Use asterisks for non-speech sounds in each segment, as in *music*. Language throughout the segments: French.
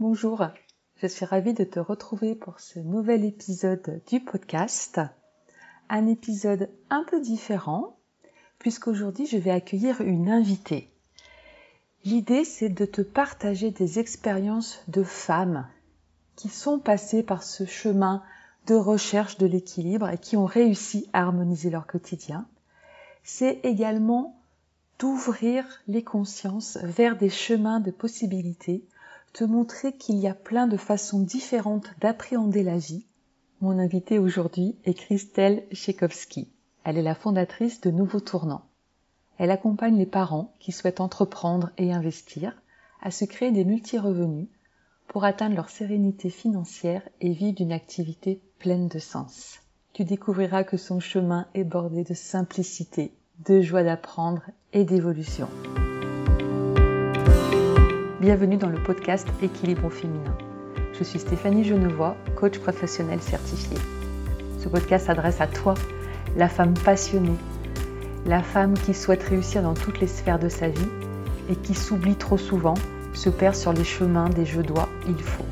Bonjour, je suis ravie de te retrouver pour ce nouvel épisode du podcast. Un épisode un peu différent, puisqu'aujourd'hui je vais accueillir une invitée. L'idée c'est de te partager des expériences de femmes qui sont passées par ce chemin de recherche de l'équilibre et qui ont réussi à harmoniser leur quotidien. C'est également d'ouvrir les consciences vers des chemins de possibilités te montrer qu'il y a plein de façons différentes d'appréhender la vie. Mon invitée aujourd'hui est Christelle Tchaikovsky. Elle est la fondatrice de Nouveaux Tournants. Elle accompagne les parents qui souhaitent entreprendre et investir à se créer des multi-revenus pour atteindre leur sérénité financière et vivre d'une activité pleine de sens. Tu découvriras que son chemin est bordé de simplicité, de joie d'apprendre et d'évolution. Bienvenue dans le podcast Équilibre féminin. Je suis Stéphanie Genevois, coach professionnel certifié. Ce podcast s'adresse à toi, la femme passionnée, la femme qui souhaite réussir dans toutes les sphères de sa vie et qui s'oublie trop souvent, se perd sur les chemins des je dois, il faut.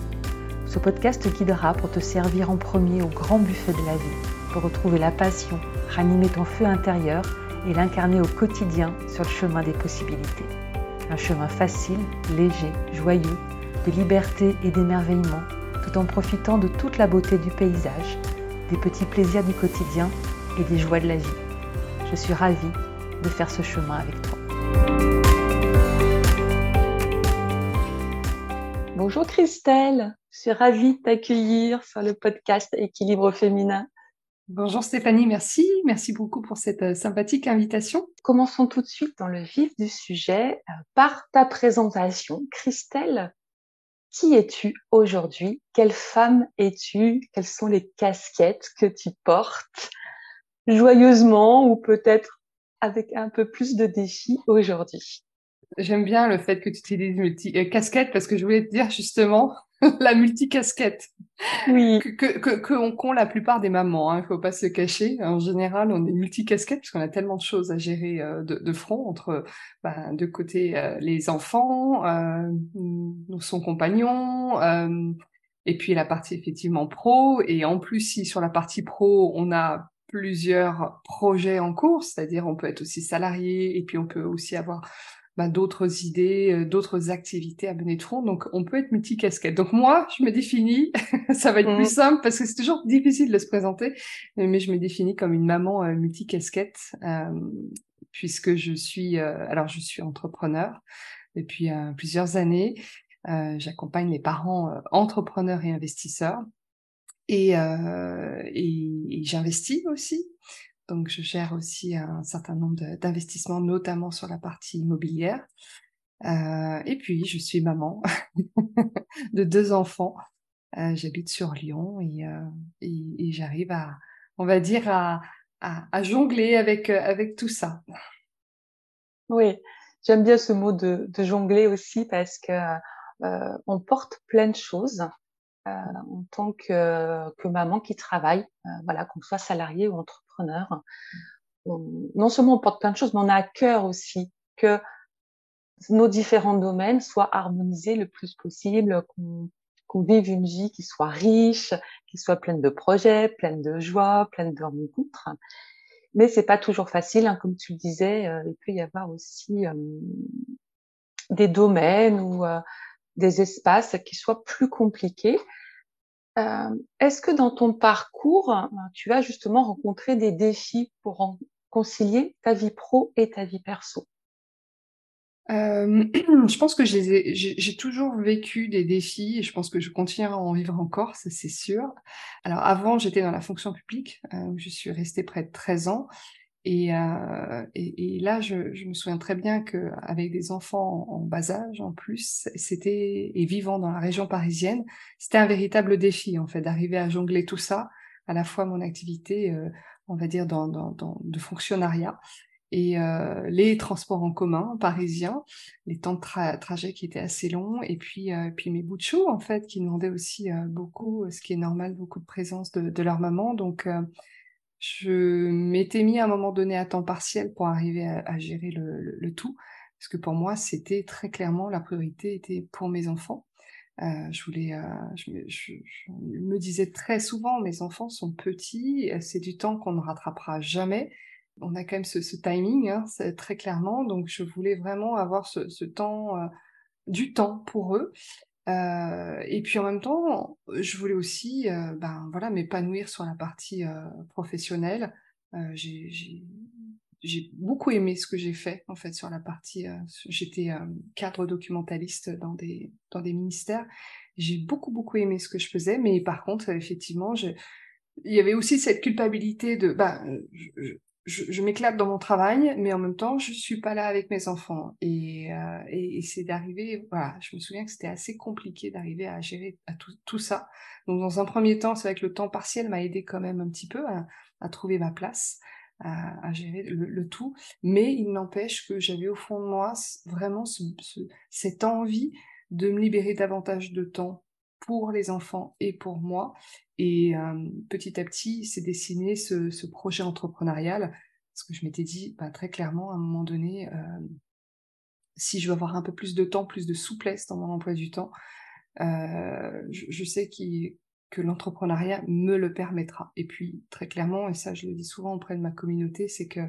Ce podcast te guidera pour te servir en premier au grand buffet de la vie, pour retrouver la passion, ranimer ton feu intérieur et l'incarner au quotidien sur le chemin des possibilités un chemin facile, léger, joyeux, de liberté et d'émerveillement, tout en profitant de toute la beauté du paysage, des petits plaisirs du quotidien et des joies de la vie. Je suis ravie de faire ce chemin avec toi. Bonjour Christelle, je suis ravie de t'accueillir sur le podcast Équilibre féminin. Bonjour Stéphanie, merci. Merci beaucoup pour cette euh, sympathique invitation. Commençons tout de suite dans le vif du sujet euh, par ta présentation. Christelle, qui es-tu aujourd'hui? Quelle femme es-tu? Quelles sont les casquettes que tu portes? Joyeusement ou peut-être avec un peu plus de défis aujourd'hui? J'aime bien le fait que tu utilises multi euh, casquette parce que je voulais te dire justement *laughs* la multicasquette. Oui. Que, que, que, qu'ont la plupart des mamans, il hein, faut pas se cacher. En général, on est multicasquette parce qu'on a tellement de choses à gérer euh, de, de, front entre, ben, de côté, euh, les enfants, euh, son compagnon, euh, et puis la partie effectivement pro. Et en plus, si sur la partie pro, on a plusieurs projets en cours, c'est-à-dire on peut être aussi salarié et puis on peut aussi avoir bah, d'autres idées, euh, d'autres activités à mener de front. Donc, on peut être multicasquette. Donc, moi, je me définis, *laughs* ça va être plus mmh. simple parce que c'est toujours difficile de se présenter, mais je me définis comme une maman euh, multicasquette euh, puisque je suis, alors, je suis entrepreneur depuis plusieurs années. J'accompagne les parents entrepreneurs et investisseurs et, et j'investis aussi donc, je gère aussi un certain nombre d'investissements, notamment sur la partie immobilière. Euh, et puis, je suis maman *laughs* de deux enfants. Euh, J'habite sur Lyon et, euh, et, j'arrive à, on va dire, à, jongler avec, avec tout ça. Oui, j'aime bien ce mot de, de, jongler aussi parce que on porte plein de choses. Euh, en tant que, maman qui travaille, euh, voilà, qu'on soit salarié ou entrepreneur. non seulement on porte plein de choses, mais on a à cœur aussi que nos différents domaines soient harmonisés le plus possible, qu'on vive une vie qui soit riche, qui soit pleine de projets, pleine de joie, pleine de rencontres. Mais c'est pas toujours facile, hein, comme tu le disais. Euh, il peut y avoir aussi des domaines ou des espaces qui soient plus compliqués. Euh, Est-ce que dans ton parcours, euh, tu as justement rencontré des défis pour concilier ta vie pro et ta vie perso? Euh, *clears throat* je pense que j'ai toujours vécu des défis et je pense que je continuerai à en vivre encore, ça c'est sûr. Alors avant, j'étais dans la fonction publique, euh, où je suis restée près de 13 ans et, euh, et, et, là, je, je, me souviens très bien qu'avec des enfants en, bas âge, en plus, c'était et vivant dans la région parisienne, c'était un véritable défi en fait d'arriver à jongler tout ça, à la fois mon activité, euh, on va dire dans, dans, dans, de fonctionnariat et euh, les transports en commun parisiens, les temps de trajet qui étaient assez longs, et puis euh, puis mes bouts de en fait qui demandaient aussi euh, beaucoup, ce qui est normal, beaucoup de présence de, de leur maman, donc je m'étais mis à un moment donné à temps partiel pour arriver à, gérer le, tout, parce que pour moi, c'était très clairement la priorité était pour mes enfants. Euh, euh, je, me, disais très souvent, mes enfants sont petits, c'est du temps qu'on ne rattrapera jamais. On a quand même ce, timing, hein, très clairement. Donc, je voulais vraiment avoir ce, temps, euh, du temps pour eux. Euh, et puis en même temps, je voulais aussi, euh, ben voilà, m'épanouir sur la partie professionnelle. j'ai beaucoup aimé ce que j'ai fait en fait sur la partie. Euh, j'étais euh, cadre documentaliste dans des dans des ministères. J'ai beaucoup beaucoup aimé ce que je faisais, mais par contre effectivement, il y avait aussi cette culpabilité de je, je, je m'éclate dans mon travail, mais en même temps je suis pas là avec mes enfants et euh, et, c'est d'arriver voilà, je me souviens que c'était assez compliqué d'arriver à gérer à tout, tout ça. Donc dans un premier temps, c'est vrai que le temps partiel m'a aidé quand même un petit peu à, à trouver ma place à, gérer le, tout. Mais il n'empêche que j'avais au fond de moi vraiment ce, cette envie de me libérer davantage de temps pour les enfants et pour moi. Et euh, petit à petit, s'est dessiné ce, projet entrepreneurial, parce que je m'étais dit bah, très clairement à un moment donné, euh, si je veux avoir un peu plus de temps, plus de souplesse dans mon emploi du temps, euh, je, sais que l'entrepreneuriat me le permettra. Et puis, très clairement, et ça je le dis souvent auprès de ma communauté, c'est que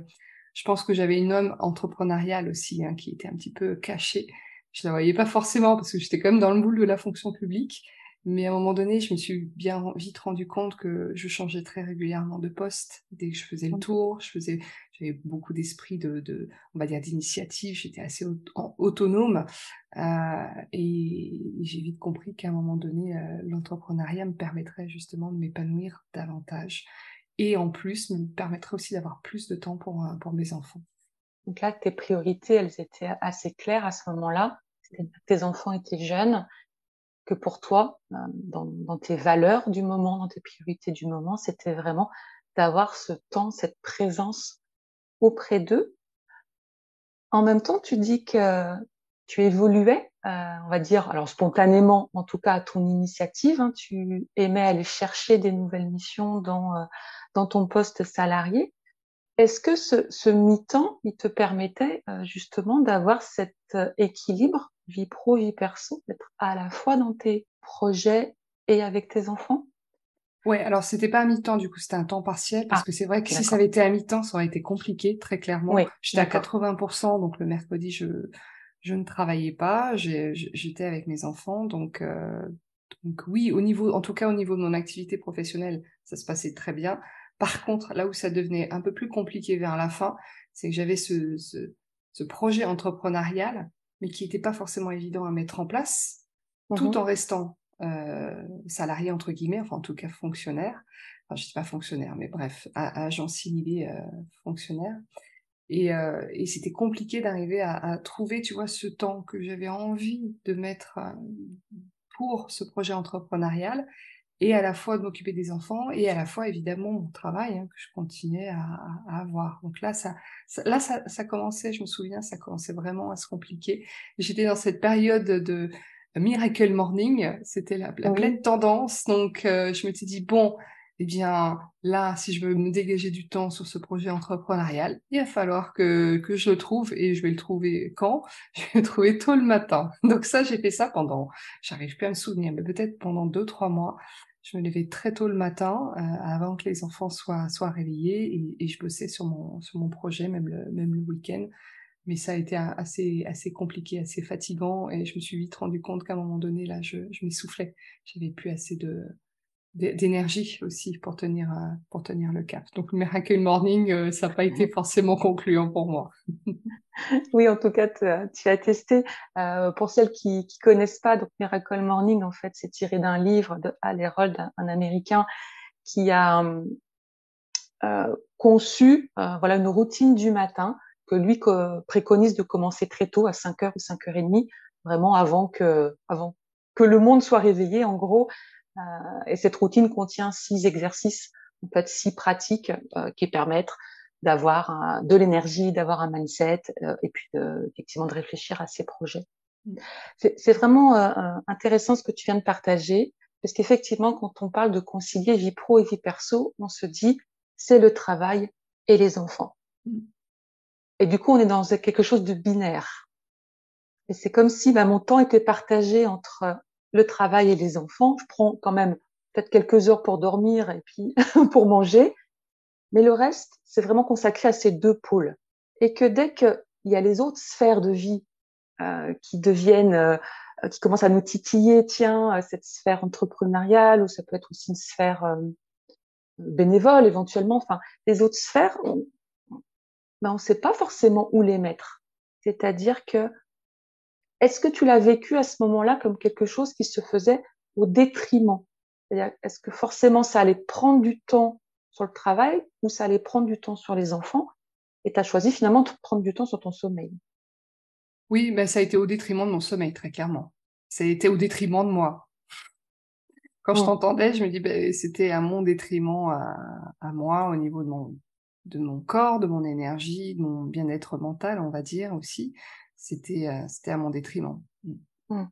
je pense que j'avais une homme entrepreneuriale aussi, hein, qui était un petit peu cachée. Je la voyais pas forcément parce que j'étais quand même dans le boule de la fonction publique. Mais à un moment donné, je me suis bien vite rendu compte que je changeais très régulièrement de poste. Dès que je faisais le mmh. tour, je faisais, j'avais beaucoup d'esprit de, de, on va dire, d'initiative. J'étais assez autonome. Euh, et j'ai vite compris qu'à un moment donné, euh, l'entrepreneuriat me permettrait justement de m'épanouir davantage. Et en plus, me permettrait aussi d'avoir plus de temps pour, euh, pour mes enfants. Donc là, tes priorités, elles étaient assez claires à ce moment-là. Tes enfants étaient jeunes que pour toi, euh, dans, tes valeurs du moment, dans tes priorités du moment, c'était vraiment d'avoir ce temps, cette présence auprès d'eux. En même temps, tu dis que tu évoluais, euh, on va dire, alors spontanément, en tout cas à ton initiative, hein, tu aimais aller chercher des nouvelles missions dans, euh, dans ton poste salarié. Est-ce que ce, ce mi-temps, il te permettait justement d'avoir cet équilibre vie pro, vie perso, d'être à la fois dans tes projets et avec tes enfants? Ouais, alors c'était pas à mi-temps du coup, c'était un temps partiel parce ah, que c'est vrai que si ça avait été à mi-temps, ça aurait été compliqué très clairement. J'étais à 80%, donc le mercredi je je ne travaillais pas, j'étais avec mes enfants, donc euh, donc oui, au niveau, en tout cas au niveau de mon activité professionnelle, ça se passait très bien. Par contre, là où ça devenait un peu plus compliqué vers la fin, c'est que j'avais ce, ce, ce projet entrepreneurial mais qui n'était pas forcément évident à mettre en place, tout mmh en restant euh, salarié entre guillemets, enfin en tout cas fonctionnaire. Enfin, je ne suis pas fonctionnaire, mais bref, agent similé euh, fonctionnaire. Et, euh, et c'était compliqué d'arriver à, à, trouver, tu vois, ce temps que j'avais envie de mettre pour ce projet entrepreneurial et à la fois de m'occuper des enfants et à la fois évidemment mon travail hein, que je continuais à, à, avoir. Donc là, ça, ça là, ça, ça, commençait, je me souviens, ça commençait vraiment à se compliquer. J'étais dans cette période de Miracle Morning, c'était la, la pleine tendance. Donc euh, je m'étais dit bon, eh bien là, si je veux me dégager du temps sur ce projet entrepreneurial, il va falloir que, que je le trouve et je vais le trouver quand? *laughs* Je vais le trouver tôt le matin. Donc ça, j'ai fait ça pendant, j'arrive plus à me souvenir, mais peut-être pendant deux trois mois. Je me levais très tôt le matin, euh, avant que les enfants soient, soient réveillés, et, et, je bossais sur mon, sur mon projet, même le, même le week-end. Mais ça a été assez, assez compliqué, assez fatigant, et je me suis vite rendu compte qu'à un moment donné, là, je, je m'essoufflais. J'avais plus assez de, d'énergie aussi pour tenir, euh, pour tenir le cap. Donc, Miracle Morning, euh, ça n'a pas été *laughs* forcément concluant pour moi. *laughs* oui, en tout cas, tu as testé. Euh, pour celles qui ne connaissent pas, donc Miracle Morning, en fait, c'est tiré d'un livre de Al Herold, un, Américain, qui a euh, conçu voilà une routine du matin que lui préconise de commencer très tôt, à 5h ou 5h30, vraiment avant que, avant que le monde soit réveillé, en gros, euh, et cette routine contient six exercices, en fait six pratiques euh, qui permettent d'avoir de l'énergie, d'avoir un mindset euh, et puis de, effectivement de réfléchir à ses projets. Mm. C'est vraiment intéressant ce que tu viens de partager parce qu'effectivement quand on parle de concilier vie pro et vie perso, on se dit c'est le travail et les enfants. Mm. Et du coup on est dans quelque chose de binaire. Et c'est comme si bah, mon temps était partagé entre le travail et les enfants. Je prends quand même peut-être quelques heures pour dormir et puis *laughs* pour manger. Mais le reste, c'est vraiment consacré à ces deux pôles. Et que dès qu'il y a les autres sphères de vie euh, qui deviennent, euh, qui commencent à nous titiller, tiens, euh, cette sphère entrepreneuriale, ou ça peut être aussi une sphère euh, bénévole éventuellement, enfin, les autres sphères, on ben, ne sait pas forcément où les mettre. C'est-à-dire que, est-ce que tu l'as vécu à ce moment-là comme quelque chose qui se faisait au détriment? Est-ce que forcément ça allait prendre du temps sur le travail ou ça allait prendre du temps sur les enfants? Et tu as choisi finalement de prendre du temps sur ton sommeil Oui, ben ça a été au détriment de mon sommeil, très clairement. Ça a été au détriment de moi. Quand je t'entendais, je me dis, ben, c'était à mon détriment, à, moi, au niveau de mon, de mon corps, de mon énergie, de mon bien-être mental, on va dire aussi. C'était euh, c'était à mon détriment. Mmh. Mmh.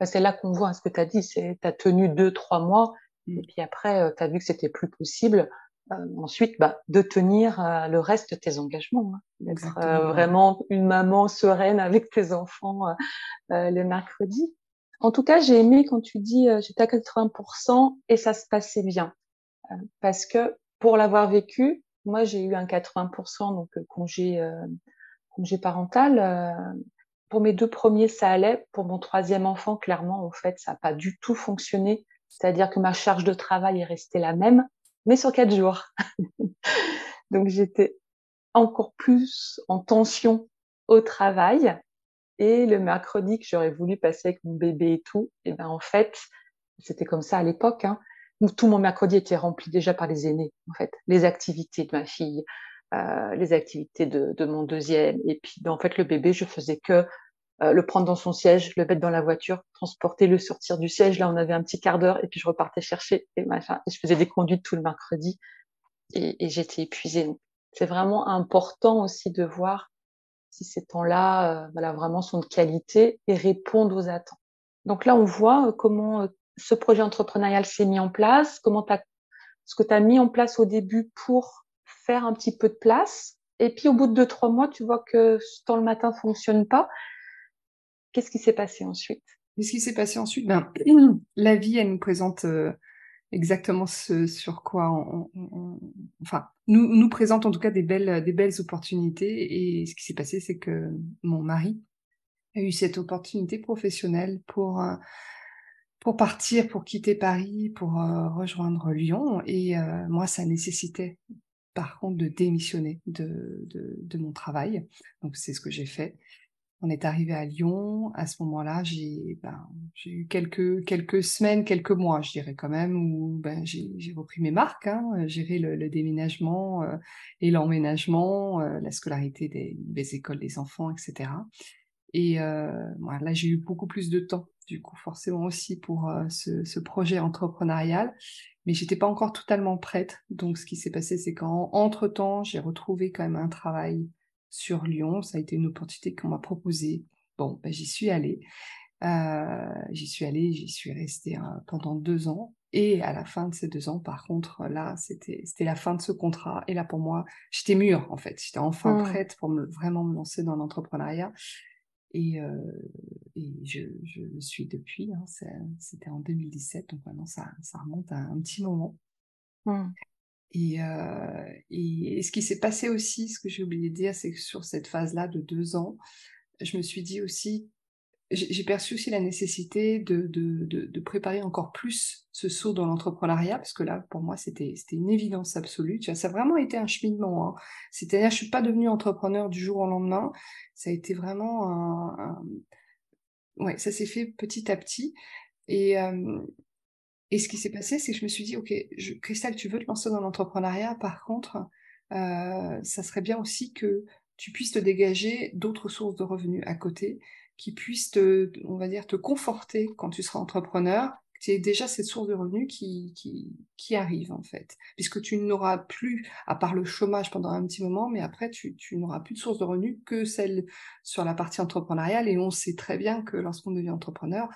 Bah, c'est là qu'on voit ce que tu as dit, c'est tu as tenu deux, trois mois, mmh. et puis après, euh, tu as vu que c'était plus possible. Euh, ensuite, bah, de tenir euh, le reste de tes engagements, hein, d'être vraiment une maman sereine avec tes enfants les mercredis. En tout cas, j'ai aimé quand tu dis j'étais à 80% et ça se passait bien, parce que pour l'avoir vécu, moi j'ai eu un 80% donc congé congé parental pour mes deux premiers, ça allait. Pour mon troisième enfant, clairement, en fait, ça n'a pas du tout fonctionné. C'est-à-dire que ma charge de travail est restée la même, mais sur quatre jours. *laughs* Donc j'étais encore plus en tension au travail. Et le mercredi que j'aurais voulu passer avec mon bébé et tout, et ben en fait, c'était comme ça à l'époque, hein, tout mon mercredi était rempli déjà par les aînés, en fait, les activités de ma fille, euh, les activités de, de, mon deuxième. Et puis, ben, en fait, le bébé, je faisais que euh, le prendre dans son siège, le mettre dans la voiture, transporter, le sortir du siège. Là, on avait un petit quart d'heure et puis je repartais chercher et machin. Et je faisais des conduites tout le mercredi et, et j'étais épuisée. C'est vraiment important aussi de voir si ces temps-là, euh, voilà, vraiment sont de qualité et répondent aux attentes. Donc là, on voit comment ce projet entrepreneurial s'est mis en place, comment as, ce que tu as mis en place au début pour un petit peu de place. Et puis au bout de deux, trois mois, tu vois que ce temps le matin fonctionne pas. Qu'est-ce qui s'est passé ensuite? Qu'est-ce qui s'est passé ensuite? Ben, *clears throat* La vie, elle nous présente euh, exactement ce sur quoi on, enfin, nous, nous présente en tout cas des belles, des belles opportunités. Et ce qui s'est passé, c'est que mon mari a eu cette opportunité professionnelle pour, euh, pour partir, pour quitter Paris, pour euh, rejoindre Lyon. Et moi, ça nécessitait par contre de démissionner de, de, mon travail. Donc c'est ce que j'ai fait. On est arrivé à Lyon. À ce moment-là, j'ai ben, eu quelques, quelques semaines, quelques mois, je dirais quand même, où ben, j'ai repris mes marques, hein, gérer le, déménagement euh, et l'emménagement, euh, la scolarité des, des, écoles des enfants, etc. Et euh, là, j'ai eu beaucoup plus de temps, du coup, forcément aussi pour euh, ce, ce, projet entrepreneurial mais j'étais pas encore totalement prête. Donc, ce qui s'est passé, c'est qu'entre temps, j'ai retrouvé quand même un travail sur Lyon. Ça a été une opportunité qu'on m'a proposée. Bon, ben, j'y suis allée. Euh, j'y suis allée, j'y suis restée euh, pendant deux ans. Et à la fin de ces deux ans, par contre, là, c'était c'était la fin de ce contrat. Et là, pour moi, j'étais mûre en fait. J'étais enfin mmh. prête pour me vraiment me lancer dans l'entrepreneuriat. Et, euh, et je, je, le suis depuis. Hein, C'était en 2017, donc maintenant ça, ça remonte à un petit moment. Mmh. Et, euh, et, ce qui s'est passé aussi, ce que j'ai oublié de dire, c'est que sur cette phase-là de deux ans, je me suis dit aussi, j'ai perçu aussi la nécessité de, préparer encore plus ce saut dans l'entrepreneuriat, parce que là, pour moi, c'était une évidence absolue. Ça a vraiment été un cheminement. Hein. C'est-à-dire, je suis pas devenue entrepreneur du jour au lendemain. Ça a été vraiment un... Ouais, ça s'est fait petit à petit. Et, et ce qui s'est passé, c'est que je me suis dit, OK, je, Christelle, tu veux te lancer dans l'entrepreneuriat, par contre, euh, ça serait bien aussi que tu puisses te dégager d'autres sources de revenus à côté qui puissent te, on va dire, te conforter quand tu seras entrepreneur c'est déjà cette source de revenus qui, qui, arrive en fait. Puisque tu n'auras plus, à part le chômage pendant un petit moment, mais après tu, tu n'auras plus de source de revenus que celle sur la partie entrepreneuriale. Et on sait très bien que lorsqu'on devient entrepreneur,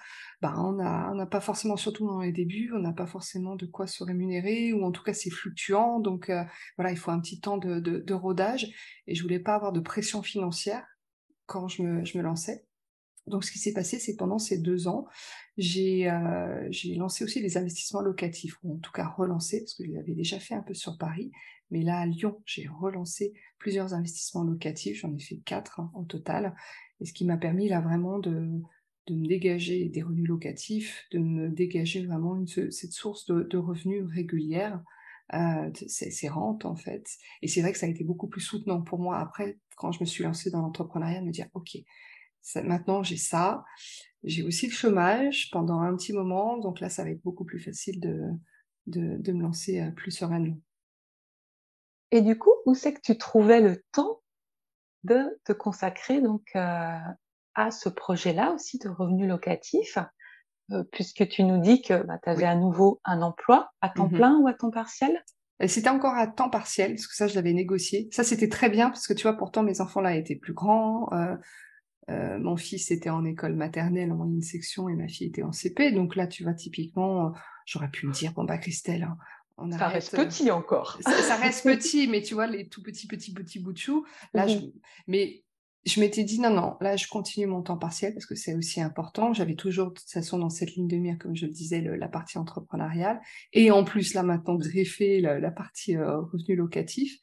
bah, on n'a on pas forcément, surtout dans les débuts, on n'a pas forcément de quoi se rémunérer, ou en tout cas c'est fluctuant. Donc euh, voilà, il faut un petit temps de, de, rodage. Et je voulais pas avoir de pression financière quand je me, je me lançais. Donc, ce qui s'est passé, c'est que pendant ces deux ans, j'ai euh, lancé aussi des investissements locatifs, ou en tout cas relancé, parce que je l'avais déjà fait un peu sur Paris. Mais là, à Lyon, j'ai relancé plusieurs investissements locatifs. J'en ai fait quatre hein, au total. Et ce qui m'a permis là vraiment de, de me dégager des revenus locatifs, de me dégager vraiment cette source de, de revenus régulière, euh, ces rentes en fait. Et c'est vrai que ça a été beaucoup plus soutenant pour moi après, quand je me suis lancée dans l'entrepreneuriat, de me dire, OK, maintenant j'ai ça, j'ai aussi le chômage pendant un petit moment, donc là ça va être beaucoup plus facile de, de, de me lancer euh, plus sereinement. Et du coup, où c'est que tu trouvais le temps de te consacrer donc euh, à ce projet-là aussi de revenus locatifs, euh, puisque tu nous dis que bah, tu avais à nouveau un emploi à temps mmh plein ou à temps partiel? C'était encore à temps partiel, parce que ça, je l'avais négocié. Ça, c'était très bien, parce que tu vois, pourtant, mes enfants là étaient plus grands. Euh, euh, mon fils était en école maternelle en moyenne section et ma fille était en CP. Donc là, tu vois, typiquement, j'aurais pu me dire, bon, bah, Christelle, hein, on ça reste petit encore. Ça, reste *laughs* petit, mais tu vois, les tout petits, petits, petits bouts de chou. Là, je... Mmh mais je m'étais dit non, non, là je continue mon temps partiel parce que c'est aussi important. J'avais toujours de toute façon dans cette ligne de mire, comme je le disais, la partie entrepreneuriale et en plus là maintenant greffer la, la partie euh, revenu locatif.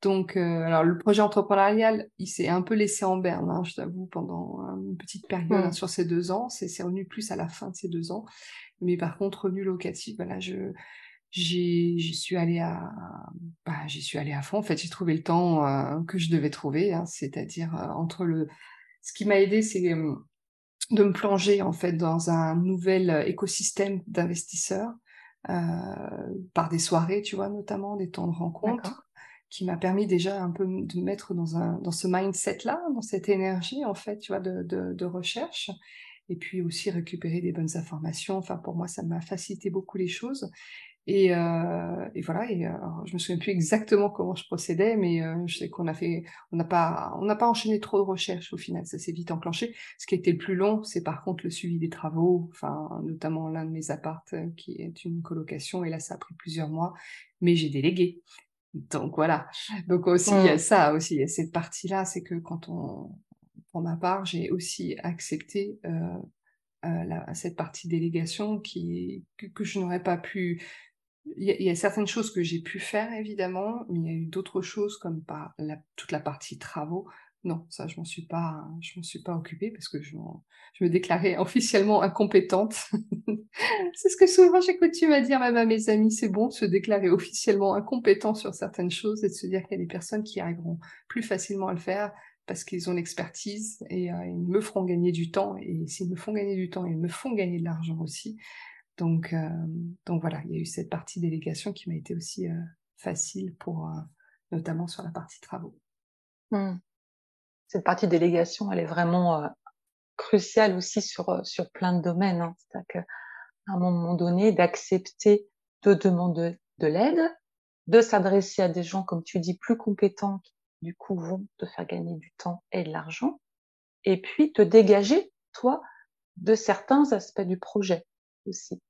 Donc, euh, alors le projet entrepreneurial, il s'est un peu laissé en berne, hein, je t'avoue, pendant une petite période hein, mmh. sur ces deux ans. C'est revenu plus à la fin de ces deux ans. Mais par contre, revenu locatif, voilà, je j'y suis allée à bah, j'y suis allée à fond en fait j'ai trouvé le temps euh, que je devais trouver hein, c'est-à-dire euh, entre le ce qui m'a aidé c'est de me plonger en fait dans un nouvel euh, écosystème d'investisseurs par des soirées tu vois notamment des temps de rencontre qui m'a permis déjà un peu de me mettre dans un dans ce mindset là dans cette énergie en fait tu vois de, de, recherche et puis aussi récupérer des bonnes informations. Enfin, pour moi, ça m'a facilité beaucoup les choses. Et, euh, et, voilà, et euh, je me souviens plus exactement comment je procédais, mais euh, je sais qu'on n'a pas, pas enchaîné trop de recherches au final, ça s'est vite enclenché. Ce qui a été le plus long, c'est par contre le suivi des travaux, notamment l'un de mes appartes euh, qui est une colocation, et là ça a pris plusieurs mois, mais j'ai délégué. Donc voilà. Donc aussi il y a mmh. ça aussi, il y a cette partie-là, c'est que quand on, pour ma part, j'ai aussi accepté euh, euh, la, cette partie délégation qui que, que je n'aurais pas pu il y, a certaines choses que j'ai pu faire évidemment, mais il y a eu d'autres choses comme par la, toute la partie travaux. Non, ça je m'en suis pas, m'en suis pas occupée parce que je, me déclarais *laughs* officiellement incompétente. *laughs* c'est ce que souvent j'ai coutume à dire même à mes amis, c'est bon de se déclarer officiellement incompétent sur certaines choses et de se dire qu'il y a des personnes qui arriveront plus facilement à le faire parce qu'ils ont l'expertise et euh, ils me feront gagner du temps et s'ils me font gagner du temps, ils me font gagner de l'argent aussi. Donc, euh, donc voilà, il y a eu cette partie délégation qui m'a été aussi euh, facile pour, notamment sur la partie travaux. Mmh. Cette partie délégation, elle est vraiment cruciale aussi sur, sur plein de domaines. Hein. C'est-à-dire qu'à un moment donné, d'accepter de demander de l'aide, de s'adresser à des gens, comme tu dis, plus compétents, qui du coup vont te faire gagner du temps et de l'argent, et puis te dégager, toi, de certains aspects du projet aussi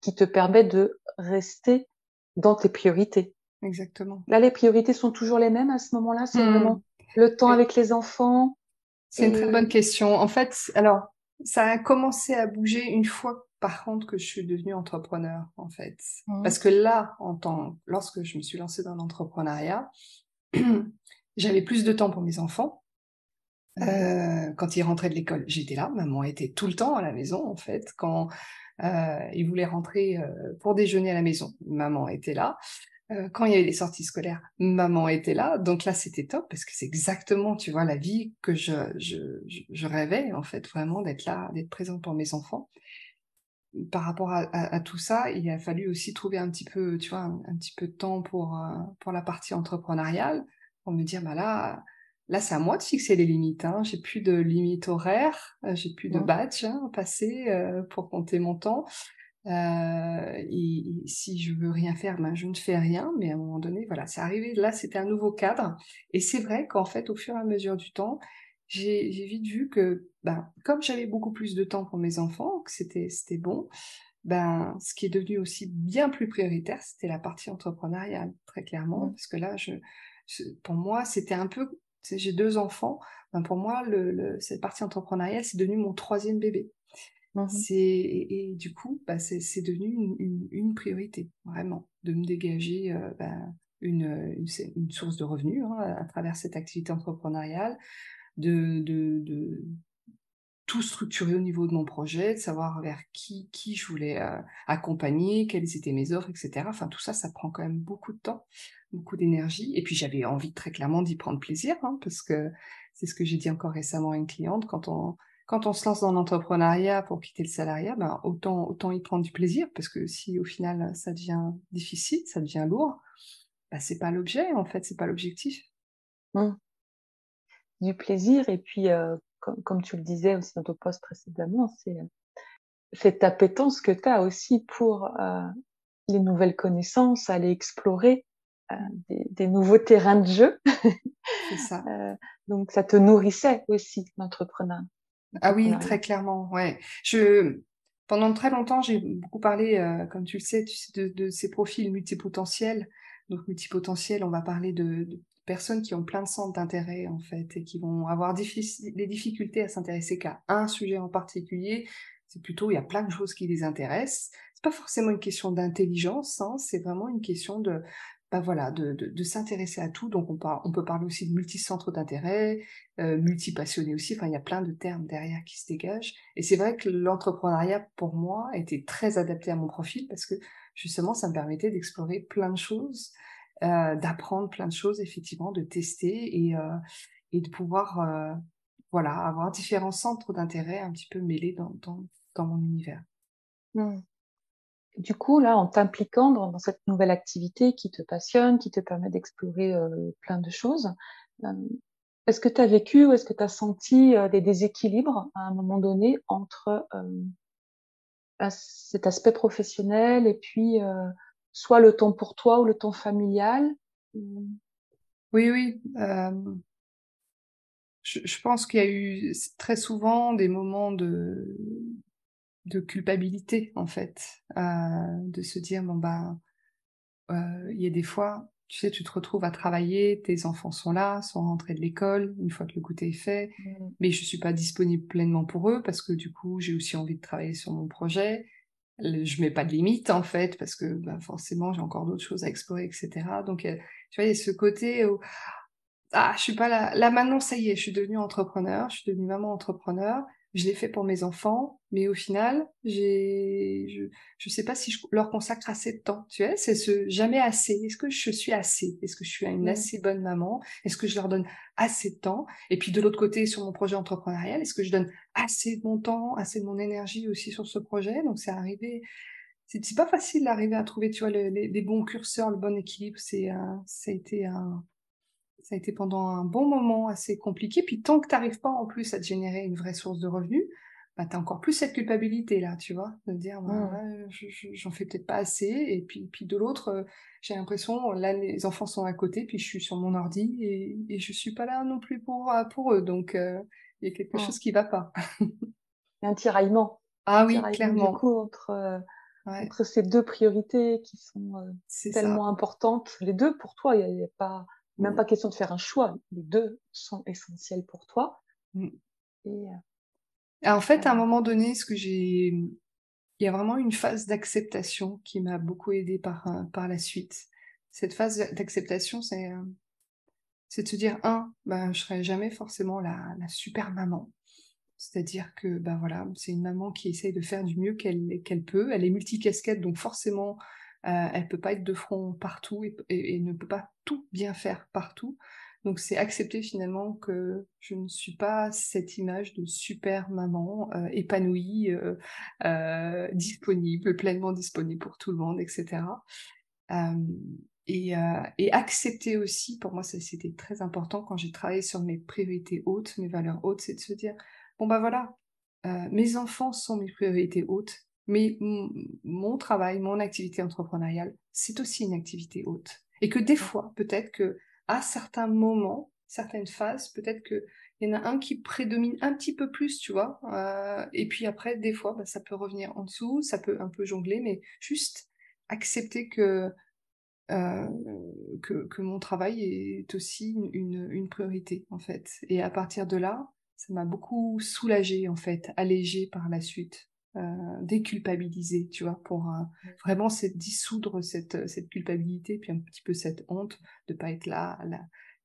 qui te permet de rester dans tes priorités. Exactement. Là, les priorités sont toujours les mêmes à ce moment-là C'est vraiment le temps avec les enfants C'est une très bonne question. En fait, alors, ça a commencé à bouger une fois, par contre, que je suis devenue entrepreneur, en fait. Hmm. Parce que là, en tant, lorsque je me suis lancée dans l'entrepreneuriat, *clears throat* j'avais plus de temps pour mes enfants. Euh, quand ils rentraient de l'école, j'étais là. Maman était tout le temps à la maison, en fait. Quand euh, il voulait rentrer euh, pour déjeuner à la maison. Maman était là. Euh, quand il y avait les sorties scolaires, maman était là. Donc là, c'était top parce que c'est exactement, tu vois, la vie que je, je, je rêvais, en fait, vraiment d'être là, d'être présente pour mes enfants. Par rapport à, à, tout ça, il a fallu aussi trouver un petit peu, tu vois, un, petit peu de temps pour, pour la partie entrepreneuriale, pour me dire, bah là, Là, c'est à moi de fixer les limites. Hein. J'ai plus de limites horaires, euh, j'ai plus de badge hein, à passer euh, pour compter mon temps. Euh, et, si je veux rien faire, ben je ne fais rien. Mais à un moment donné, voilà, c'est arrivé. Là, c'était un nouveau cadre. Et c'est vrai qu'en fait, au fur et à mesure du temps, j'ai vite vu que, ben, comme j'avais beaucoup plus de temps pour mes enfants, que c'était bon. Ben, ce qui est devenu aussi bien plus prioritaire, c'était la partie entrepreneuriale, très clairement, parce que là, je, pour moi, c'était un peu j'ai deux enfants. Ben, pour moi, le, cette partie entrepreneuriale, c'est devenu mon troisième bébé. Mmh et, du coup, bah, c'est devenu une, priorité, vraiment, de me dégager bah, une, source de revenus hein, à travers cette activité entrepreneuriale, de, tout structurer au niveau de mon projet, de savoir vers qui, je voulais accompagner, quelles étaient mes offres, etc. Enfin, tout ça, ça prend quand même beaucoup de temps, beaucoup d'énergie. Et puis, j'avais envie très clairement d'y prendre plaisir, hein, parce que c'est ce que j'ai dit encore récemment à une cliente, quand on, quand on se lance dans l'entrepreneuriat pour quitter le salariat, ben, autant, autant y prendre du plaisir, parce que si au final ça devient difficile, ça devient lourd, ben, c'est pas l'objet en fait, c'est pas l'objectif. Mmh. Du plaisir, et puis euh, comme, tu le disais aussi dans ton poste précédemment, c'est euh, cette appétence que tu as aussi pour euh, les nouvelles connaissances, aller explorer des, des, nouveaux terrains de jeu. C'est ça. *laughs* donc ça te nourrissait aussi, l'entrepreneuriat. Ah oui, très clairement, ouais. Je, pendant très longtemps, j'ai beaucoup parlé, euh, comme tu le sais, de, ces profils multipotentiels. Donc multipotentiels, on va parler de, personnes qui ont plein de centres d'intérêt en fait et qui vont avoir des difficultés à s'intéresser qu'à un sujet en particulier. C'est plutôt, il y a plein de choses qui les intéressent. C'est pas forcément une question d'intelligence, hein, c'est vraiment une question de, bah voilà, de, de, s'intéresser à tout. Donc on, on peut parler aussi de multicentre d'intérêt, euh, multipassionné aussi. Enfin, il y a plein de termes derrière qui se dégagent. Et c'est vrai que l'entrepreneuriat, pour moi, était très adapté à mon profil parce que justement, ça me permettait d'explorer plein de choses, euh, d'apprendre plein de choses, effectivement, de tester et, euh, et de pouvoir euh, voilà, avoir différents centres d'intérêt un petit peu mêlés dans, dans, dans mon univers. Mmh du coup, là, en t'impliquant dans, cette nouvelle activité qui te passionne, qui te permet d'explorer euh, plein de choses, euh, est-ce que tu as vécu ou est-ce que tu as senti euh, des déséquilibres à un moment donné entre cet aspect professionnel et puis soit le temps pour toi ou le temps familial? Oui, oui. je, pense qu'il y a eu très souvent des moments de, de culpabilité en fait, euh, de se dire bon bah euh, il y a des fois, tu sais, tu te retrouves à travailler, tes enfants sont là, sont rentrés de l'école une fois que le goûter est fait, mmh. mais je suis pas disponible pleinement pour eux parce que du coup j'ai aussi envie de travailler sur mon projet. Je mets pas de limite en fait parce que bah, forcément j'ai encore d'autres choses à explorer, etc. Donc euh, tu vois, il y a ce côté où ah, je suis pas là. Là maintenant, ça y est, je suis devenue entrepreneur, je suis devenue maman entrepreneur je l'ai fait pour mes enfants, mais au final, j'ai, je, je sais pas si je leur consacre assez de temps. Tu vois, c'est ce jamais assez. Est-ce que je suis assez? Est-ce que je suis une assez bonne maman? Est-ce que je leur donne assez de temps? Et puis de l'autre côté, sur mon projet entrepreneurial, est-ce que je donne assez de mon temps, assez de mon énergie aussi sur ce projet? Donc c'est arrivé. C'est, pas facile d'arriver à trouver, tu vois, les, bons curseurs, le bon équilibre. C'est, ça a été un ça a été pendant un bon moment assez compliqué. Puis tant que tu n'arrives pas en plus à te générer une vraie source de revenus, bah, tu as encore plus cette culpabilité là, tu vois, de dire bah, mmh. j'en fais peut-être pas assez. Et puis, puis de l'autre, euh, j'ai l'impression, là, les enfants sont à côté, puis je suis sur mon ordi et, et je suis pas là non plus pour, euh, pour eux. Donc, euh, il y a quelque mmh. chose qui va pas. un tiraillement. Ah oui, clairement. Du coup, entre, entre ces deux priorités qui sont tellement importantes, les deux pour toi, il n'y a, a, pas même pas question de faire un choix. Les deux sont essentiels pour toi. Mm. Et, euh, en fait, à un moment donné, ce que j'ai, il y a vraiment une phase d'acceptation qui m'a beaucoup aidée par, euh, par la suite. Cette phase d'acceptation, c'est, euh, c'est de se dire, un, ben, je serai jamais forcément la, la super maman. C'est-à-dire que, ben voilà, c'est une maman qui essaye de faire du mieux qu'elle, qu'elle peut. Elle est multicasquette, donc forcément, euh, elle peut pas être de front partout et, ne peut pas tout bien faire partout. Donc c'est accepter finalement que je ne suis pas cette image de super maman euh, épanouie, euh, disponible, pleinement disponible pour tout le monde, etc. Et, et, accepter aussi, pour moi c'était très important quand j'ai travaillé sur mes priorités hautes, mes valeurs hautes, c'est de se dire, bon bah voilà, mes enfants sont mes priorités hautes, mais mon travail, mon activité entrepreneuriale, c'est aussi une activité haute. Et que des fois, peut-être que à certains moments, certaines phases, peut-être qu'il y en a un qui prédomine un petit peu plus, tu vois. Euh, et puis après, des fois, bah, ça peut revenir en dessous, ça peut un peu jongler, mais juste accepter que que, que, mon travail est aussi une, une, priorité, en fait. Et à partir de là, ça m'a beaucoup soulagée, en fait, allégée par la suite. Euh, déculpabiliser, tu vois, pour vraiment dissoudre cette, cette culpabilité, puis un petit peu cette honte de pas être là, la,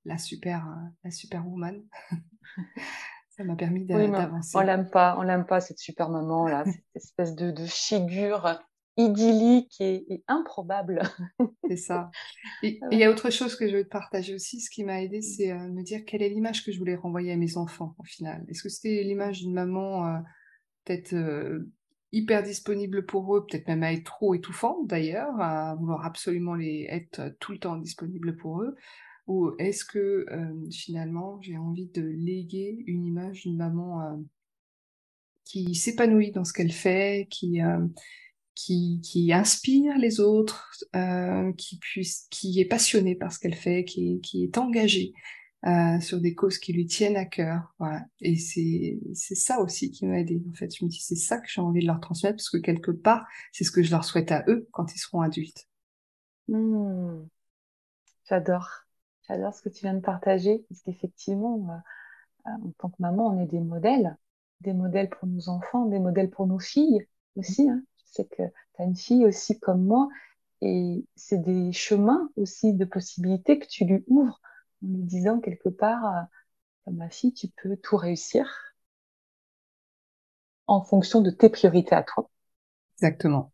la super, la superwoman. *laughs* ça m'a permis d'avancer. on l'aime pas, on l'aime pas cette super maman là, *laughs* cette espèce de, de figure idyllique et, improbable. *laughs* c'est ça. Et il y a autre chose que je veux te partager aussi. Ce qui m'a aidé, c'est euh, me dire quelle est l'image que je voulais renvoyer à mes enfants au final. Est-ce que c'était l'image d'une maman euh, peut-être euh, hyper disponible pour eux, peut-être même à être trop étouffante d'ailleurs, à vouloir absolument être tout le temps disponible pour eux, ou est-ce que finalement j'ai envie de léguer une image d'une maman qui s'épanouit dans ce qu'elle fait, qui, inspire les autres, qui, puisse, qui est passionnée par ce qu'elle fait, qui, qui est engagée euh, sur des causes qui lui tiennent à cœur. Voilà. Et c'est, ça aussi qui m'a aidé. En fait, je me dis, c'est ça que j'ai envie de leur transmettre parce que quelque part, c'est ce que je leur souhaite à eux quand ils seront adultes. Mmh. J'adore. J'adore ce que tu viens de partager parce qu'effectivement, euh, en tant que maman, on est des modèles. Des modèles pour nos enfants, des modèles pour nos filles aussi. Hein. Je sais que tu as une fille aussi comme moi et c'est des chemins aussi de possibilités que tu lui ouvres en lui disant quelque part, euh, ma fille, tu peux tout réussir en fonction de tes priorités à toi. Exactement.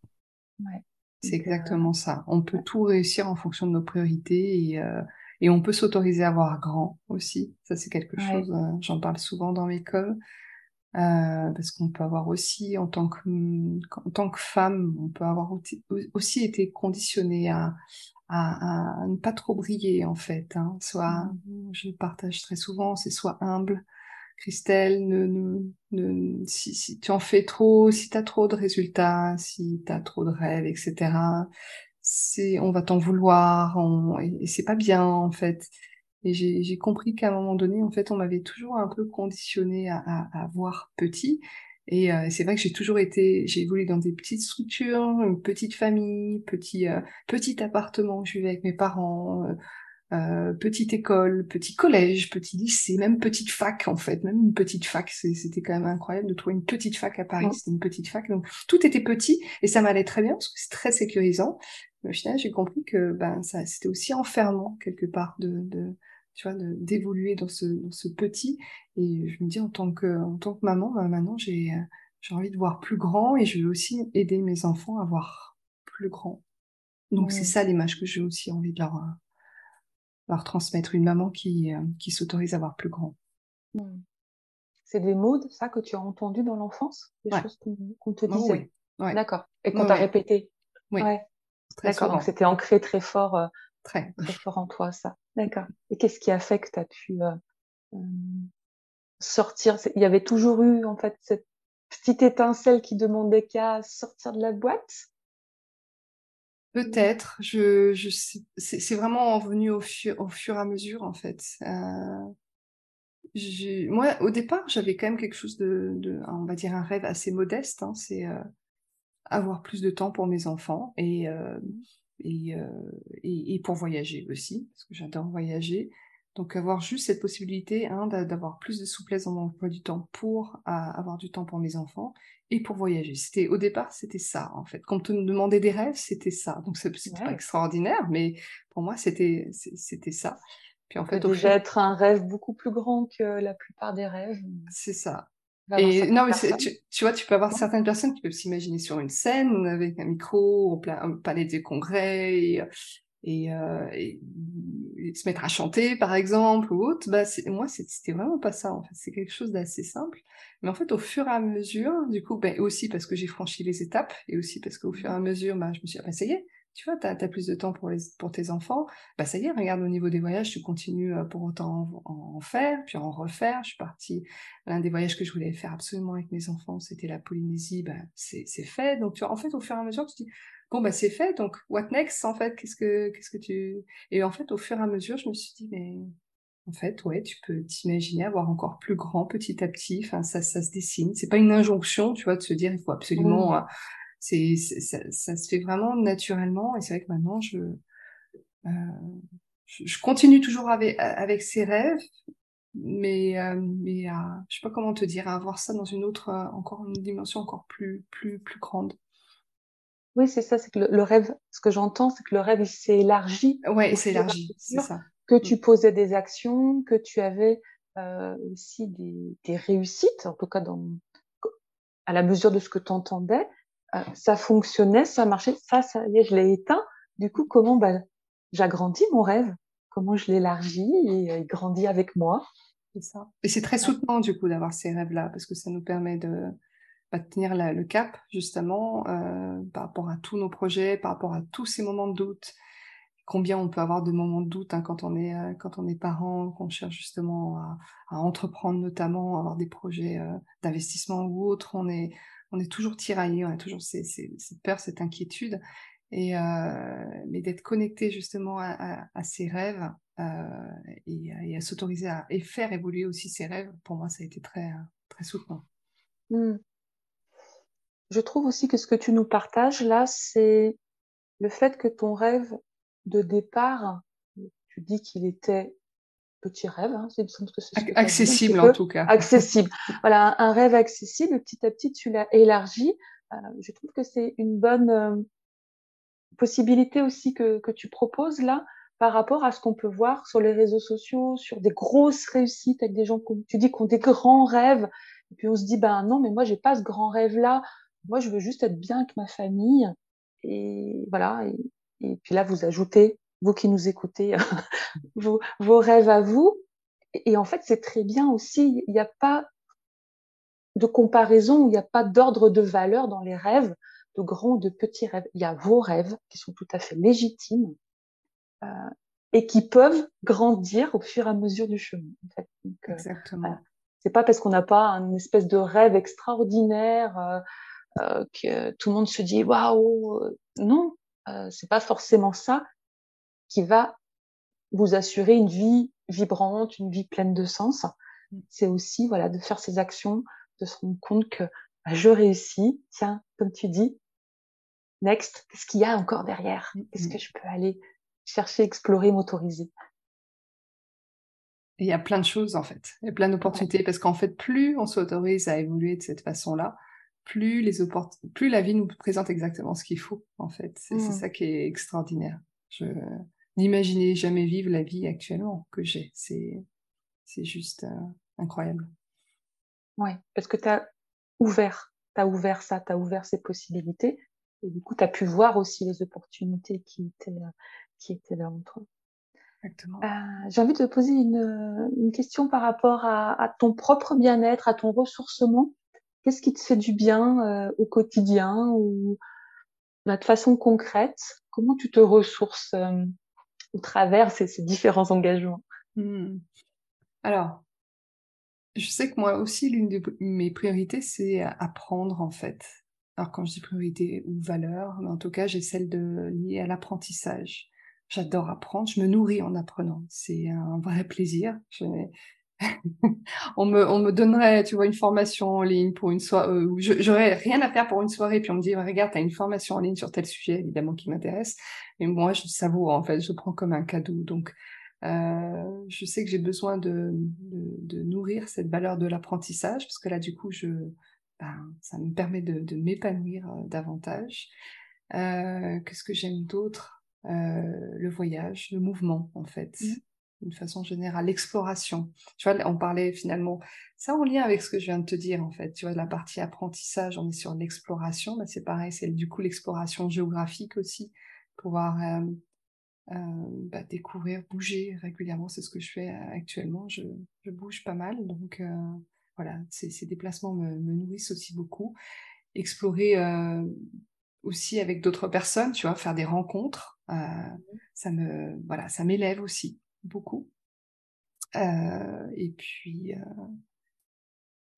C'est exactement ça. On peut tout réussir en fonction de nos priorités et, euh, et on peut s'autoriser à voir grand aussi. Ça, c'est quelque chose, euh, j'en parle souvent dans l'école. Euh, parce qu'on peut avoir aussi, en tant que, en tant que femme, on peut avoir aussi été conditionné à, à, ne pas trop briller en fait. Hein. Soit, mmh. je le partage très souvent, c'est soit humble. Christelle, ne, ne, si, si, tu en fais trop, si tu as trop de résultats, si tu as trop de rêves, etc., c'est, on va t'en vouloir, on, et, c'est pas bien en fait. Et j'ai compris qu'à un moment donné, en fait, on m'avait toujours un peu conditionné à, à, à voir petit. Et euh, c'est vrai que j'ai toujours été, j'ai évolué dans des petites structures, une petite famille, petit euh, petit appartement où je vivais avec mes parents, euh, euh, petite école, petit collège, petit lycée, même petite fac en fait, même une petite fac. C'était quand même incroyable de trouver une petite fac à Paris. C'était une petite fac, donc tout était petit et ça m'allait très bien parce que c'est très sécurisant. Mais au final, j'ai compris que ben ça, c'était aussi enfermant quelque part de, de tu vois, d'évoluer dans ce, dans ce petit. Et je me dis, en tant que, en tant que maman, bah, maintenant, j'ai, j'ai envie de voir plus grand et je veux aussi aider mes enfants à voir plus grand. Donc, c'est ça l'image que j'ai aussi envie de leur, leur transmettre. Une maman qui, euh, qui s'autorise à voir plus grand. C'est des mots, ça, que tu as entendu dans l'enfance? Des choses qu'on, te disait? oui. D'accord. Et qu'on t'a répété? Oui. D'accord. Donc, c'était ancré très fort. Euh, très. très fort en toi, ça. D'accord. Et qu'est-ce qui a fait que tu as pu euh, euh, sortir? Il y avait toujours eu, en fait, cette petite étincelle qui demandait qu'à sortir de la boîte? Peut-être. Je, je c'est vraiment venu au fur, au fur et à mesure, en fait. Euh, moi, au départ, j'avais quand même quelque chose de, on va dire, un rêve assez modeste. Hein, c'est avoir plus de temps pour mes enfants et euh, et, et, pour voyager aussi, parce que j'adore voyager. Donc avoir juste cette possibilité hein, d'avoir plus de souplesse dans mon emploi du temps pour avoir du temps pour mes enfants et pour voyager. C'était au départ c'était ça en fait. Quand on me demandait des rêves, c'était ça. Donc c'est pas extraordinaire, mais pour moi c'était c'était ça. Puis en fait, déjà être un rêve beaucoup plus grand que la plupart des rêves. C'est ça. Et non, mais tu, tu, vois, tu peux avoir certaines personnes qui peuvent s'imaginer sur une scène avec un micro, au plein, palais des congrès, et, et, euh, et, se mettre à chanter, par exemple, ou autre. Bah, moi, c'était vraiment pas ça, en fait. C'est quelque chose d'assez simple. Mais en fait, au fur et à mesure, du coup, ben, aussi parce que j'ai franchi les étapes, et aussi parce qu'au fur et à mesure, bah, je me suis dit, ah, bah, ça y est, tu vois, tu as, plus de temps pour, les, pour tes enfants, bah ça y est, regarde au niveau des voyages, tu continues euh, pour autant en, en, faire, puis en refaire. Je suis partie, l'un des voyages que je voulais faire absolument avec mes enfants, c'était la Polynésie, bah, c'est fait. Donc, tu vois, en fait, au fur et à mesure, tu te dis, bon, bah c'est fait, donc what next, en fait, qu'est-ce que, qu'est-ce que tu... Et en fait, au fur et à mesure, je me suis dit, mais en fait, ouais, tu peux t'imaginer avoir encore plus grand petit à petit. Enfin, ça, ça se dessine. C'est pas une injonction, tu vois, de se dire il faut absolument mmh. Euh, c'est ça, ça, se fait vraiment naturellement et c'est vrai que maintenant je je, continue toujours avec, avec ces rêves, mais, mais à, je sais pas comment te dire, à avoir ça dans une autre, encore une dimension encore plus, plus, plus grande. Oui, c'est ça, c'est que le, rêve, ce que j'entends, c'est que le rêve, il s'est élargi. Ouais, il s'est élargi, c'est ça. Que tu mm. posais des actions, que tu avais euh, aussi des, des, réussites, en tout cas dans, à la mesure de ce que tu entendais. Euh, ça fonctionnait, ça marchait, ça, ça y est, je l'ai éteint. Du coup, comment bah, j'agrandis mon rêve Comment je l'élargis et il grandit avec moi C'est ça. Et c'est très soutenant, du coup, d'avoir ces rêves-là, parce que ça nous permet de, bah, tenir le cap, justement, euh, par rapport à tous nos projets, par rapport à tous ces moments de doute. Combien on peut avoir de moments de doute hein, quand on est euh, quand on est parent, qu'on cherche justement à, à, entreprendre, notamment, à avoir des projets euh, d'investissement ou autres. On est on est toujours tiraillé, on a toujours cette peur, cette inquiétude. Et euh, mais d'être connecté justement à, ses rêves euh, et, à s'autoriser à et faire évoluer aussi ses rêves, pour moi, ça a été très très soutenant. Mmh je trouve aussi que ce que tu nous partages là, c'est le fait que ton rêve de départ, tu dis qu'il était petit rêve, hein, c'est accessible en tout cas. Accessible. voilà, un rêve accessible. Petit à petit, tu l'as élargi. Euh, je trouve que c'est une bonne euh, possibilité aussi que, que tu proposes là par rapport à ce qu'on peut voir sur les réseaux sociaux, sur des grosses réussites avec des gens, comme tu dis, qui ont des grands rêves. Et puis on se dit, ben non, mais moi j'ai pas ce grand rêve là. Moi, je veux juste être bien avec ma famille. Et voilà. Et, puis là, vous ajoutez, vous qui nous écoutez, *laughs* vos, vos rêves à vous. Et, en fait, c'est très bien aussi. Il n'y a pas de comparaison, il n'y a pas d'ordre de valeur dans les rêves, de grands ou de petits rêves. Il y a vos rêves qui sont tout à fait légitimes euh, et qui peuvent grandir au fur et à mesure du chemin. En fait. Euh, Exactement. C'est pas parce qu'on n'a pas une espèce de rêve extraordinaire. Euh, euh, que tout le monde se dit waouh non euh, c'est pas forcément ça qui va vous assurer une vie vibrante une vie pleine de sens mm. c'est aussi voilà de faire ces actions de se rendre compte que bah, je réussis tiens comme tu dis next qu'est-ce qu'il y a encore derrière? Mm, qu'est-ce mm. que je peux aller chercher explorer m'autoriser? Il y a plein de choses en fait, il y a plein d'opportunités parce qu'en fait, plus on s'autorise à évoluer de cette façon-là, plus, les plus la vie nous présente exactement ce qu'il faut, en fait. C'est mmh. ça qui est extraordinaire. Je n'imaginais jamais vivre la vie actuellement que j'ai. C'est juste euh, incroyable. Oui, parce que tu as ouvert, tu as ouvert ça, tu as ouvert ces possibilités. Et du coup, tu as pu voir aussi les opportunités qui étaient, qui étaient là entre eux. Exactement. Euh, J'ai envie de te poser une, une question par rapport à, à ton propre bien-être, à ton ressourcement. Qu'est-ce qui te fait du bien euh, au quotidien ou bah, de façon concrète? Comment tu te ressources euh, au travers ces, ces différents engagements mmh. Alors, je sais que moi aussi, l'une de mes priorités, c'est apprendre en fait. Alors quand je dis priorité ou valeur, mais en tout cas, j'ai celle de liée à l'apprentissage. J'adore apprendre, je me nourris en apprenant. C'est un vrai plaisir. *laughs* on, me, on me donnerait, tu vois, une formation en ligne pour une soirée, euh, j'aurais rien à faire pour une soirée, puis on me dit, regarde, tu as une formation en ligne sur tel sujet, évidemment, qui m'intéresse. Et moi, je savoure, en fait, je prends comme un cadeau. Donc, euh, je sais que j'ai besoin de, nourrir cette valeur de l'apprentissage, parce que là, du coup, ben, ça me permet de, m'épanouir euh, davantage. Qu'est-ce que j'aime d'autre? Le voyage, le mouvement, en fait. Mmh d'une façon générale, l'exploration. Tu vois, on parlait finalement, ça en lien avec ce que je viens de te dire en fait. Tu vois, la partie apprentissage, on est sur l'exploration, mais c'est pareil, c'est du coup l'exploration géographique aussi, pouvoir euh, euh, bah, découvrir, bouger régulièrement. C'est ce que je fais euh, actuellement. Je, je bouge pas mal, donc euh, voilà, ces, ces déplacements me, me, nourrissent aussi beaucoup. Explorer aussi avec d'autres personnes, tu vois, faire des rencontres, mmh ça me voilà, ça m'élève aussi beaucoup. Euh, et puis,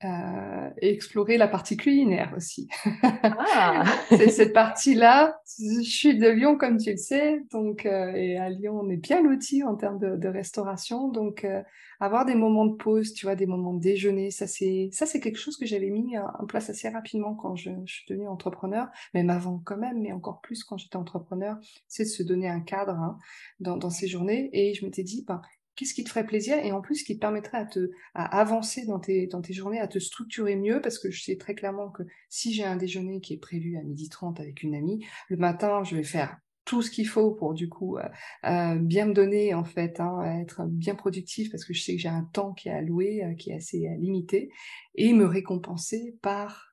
euh, euh, et explorer la partie culinaire aussi. Ah. *laughs* c'est cette partie-là. Je suis de Lyon, comme tu le sais, donc euh, et à Lyon, on est bien loti en termes de, restauration, donc euh, avoir des moments de pause, tu vois, des moments de déjeuner, ça c'est ça c'est quelque chose que j'avais mis en place assez rapidement quand je, suis devenue entrepreneur, même avant quand même, mais encore plus quand j'étais entrepreneur, c'est de se donner un cadre hein, dans, dans ces journées. Et je m'étais dit, ben, qu'est-ce qui te ferait plaisir et en plus qui te permettrait à te à avancer dans tes, dans tes journées, à te structurer mieux parce que je sais très clairement que si j'ai un déjeuner qui est prévu à 12h30 avec une amie, le matin, je vais faire tout ce qu'il faut pour du coup euh, euh, bien me donner en fait, hein, être bien productif parce que je sais que j'ai un temps qui est alloué, euh, qui est assez limité, et me récompenser par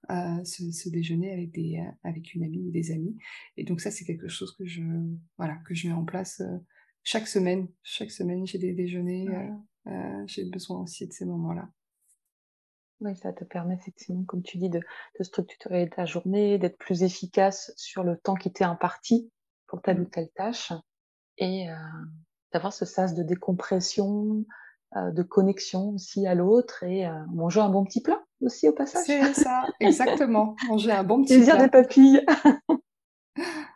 ce, ce, déjeuner avec des avec une amie ou des amis. Et donc ça c'est quelque chose que je voilà que je mets en place chaque semaine, chaque semaine, j'ai des déjeuners. Euh, euh, j'ai besoin aussi de ces moments-là. Oui, ça te permet effectivement, comme tu dis, de, structurer ta journée, d'être plus efficace sur le temps qui t'est imparti pour telle ou telle tâche et euh, d'avoir ce sas de décompression, de connexion aussi à l'autre et manger un bon petit plat aussi au passage. C'est ça, *laughs* exactement. manger un bon petit Plaisir plat. des papilles. *laughs*